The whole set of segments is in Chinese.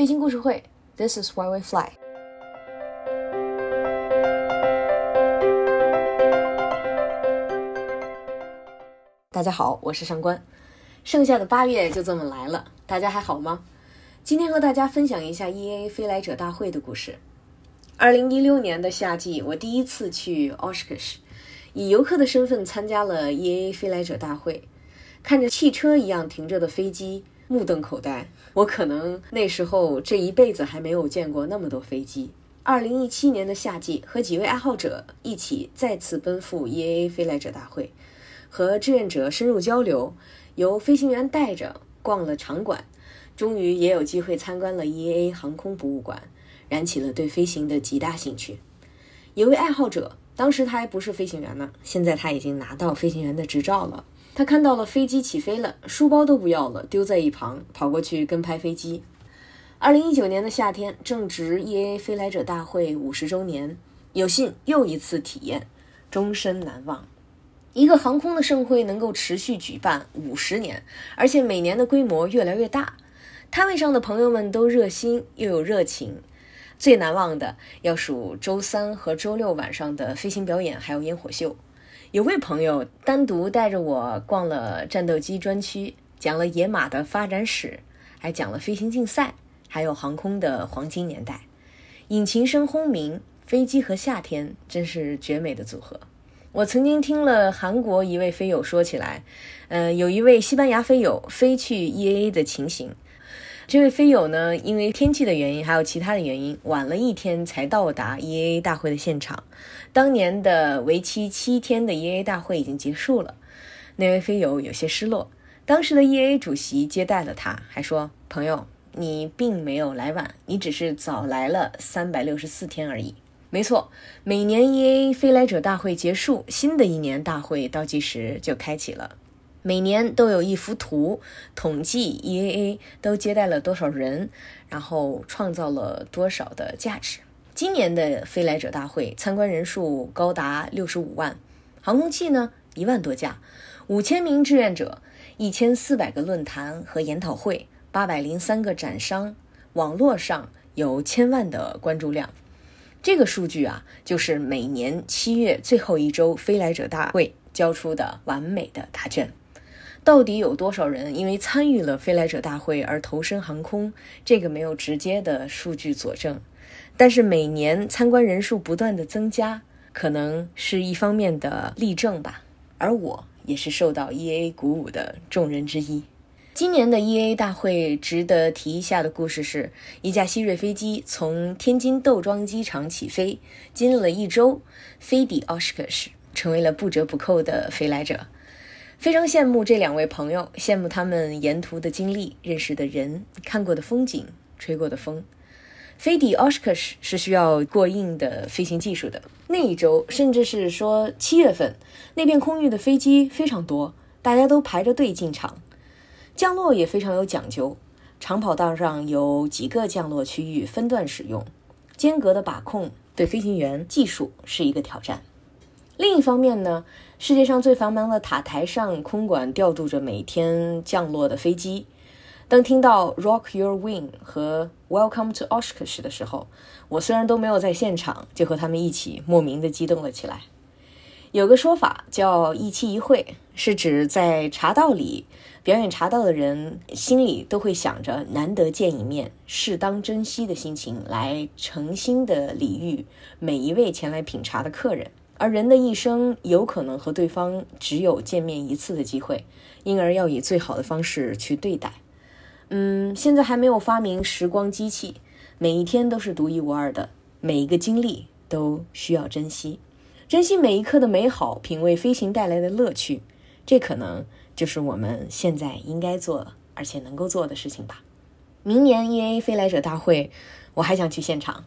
飞行故事会，This is why we fly。大家好，我是上官。剩下的八月就这么来了，大家还好吗？今天和大家分享一下 EA 飞来者大会的故事。二零一六年的夏季，我第一次去 Oshkosh，以游客的身份参加了 EA 飞来者大会，看着汽车一样停着的飞机，目瞪口呆。我可能那时候这一辈子还没有见过那么多飞机。二零一七年的夏季，和几位爱好者一起再次奔赴 EAA 飞来者大会，和志愿者深入交流，由飞行员带着逛了场馆，终于也有机会参观了 EAA 航空博物馆，燃起了对飞行的极大兴趣。有位爱好者，当时他还不是飞行员呢，现在他已经拿到飞行员的执照了。他看到了飞机起飞了，书包都不要了，丢在一旁，跑过去跟拍飞机。二零一九年的夏天，正值 EA 飞来者大会五十周年，有幸又一次体验，终身难忘。一个航空的盛会能够持续举办五十年，而且每年的规模越来越大，摊位上的朋友们都热心又有热情。最难忘的要数周三和周六晚上的飞行表演，还有烟火秀。有位朋友单独带着我逛了战斗机专区，讲了野马的发展史，还讲了飞行竞赛，还有航空的黄金年代。引擎声轰鸣，飞机和夏天真是绝美的组合。我曾经听了韩国一位飞友说起来，呃，有一位西班牙飞友飞去 EAA 的情形。这位飞友呢，因为天气的原因，还有其他的原因，晚了一天才到达 EAA 大会的现场。当年的为期七天的 E A 大会已经结束了，那位飞友有些失落。当时的 E A 主席接待了他，还说：“朋友，你并没有来晚，你只是早来了三百六十四天而已。”没错，每年 E A 飞来者大会结束，新的一年大会倒计时就开启了。每年都有一幅图统计 EAA 都接待了多少人，然后创造了多少的价值。今年的飞来者大会参观人数高达六十五万，航空器呢一万多架，五千名志愿者，一千四百个论坛和研讨会，八百零三个展商，网络上有千万的关注量。这个数据啊，就是每年七月最后一周飞来者大会交出的完美的答卷。到底有多少人因为参与了飞来者大会而投身航空？这个没有直接的数据佐证，但是每年参观人数不断的增加，可能是一方面的例证吧。而我也是受到 EA 鼓舞的众人之一。今年的 EA 大会值得提一下的故事是，一架希瑞飞机从天津豆庄机场起飞，经历了一周，飞抵奥什克什，成为了不折不扣的飞来者。非常羡慕这两位朋友，羡慕他们沿途的经历、认识的人、看过的风景、吹过的风。飞抵 Oshkosh 是需要过硬的飞行技术的。那一周，甚至是说七月份，那片空域的飞机非常多，大家都排着队进场。降落也非常有讲究，长跑道上有几个降落区域分段使用，间隔的把控对飞行员技术是一个挑战。另一方面呢？世界上最繁忙的塔台上，空管调度着每天降落的飞机。当听到 "Rock Your Wing" 和 "Welcome to Oshkosh" 的时候，我虽然都没有在现场，就和他们一起莫名的激动了起来。有个说法叫“一期一会”，是指在茶道里表演茶道的人心里都会想着难得见一面，适当珍惜的心情，来诚心的礼遇每一位前来品茶的客人。而人的一生有可能和对方只有见面一次的机会，因而要以最好的方式去对待。嗯，现在还没有发明时光机器，每一天都是独一无二的，每一个经历都需要珍惜，珍惜每一刻的美好，品味飞行带来的乐趣。这可能就是我们现在应该做而且能够做的事情吧。明年 EA 飞来者大会，我还想去现场。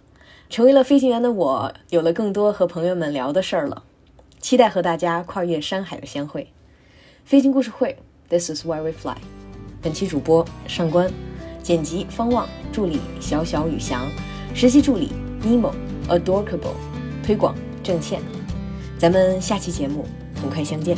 成为了飞行员的我，有了更多和朋友们聊的事儿了，期待和大家跨越山海的相会。飞行故事会，This is why we fly。本期主播上官，剪辑方望，助理小小雨翔，实习助理 Nemo，Adorable，推广郑倩。咱们下期节目很快相见。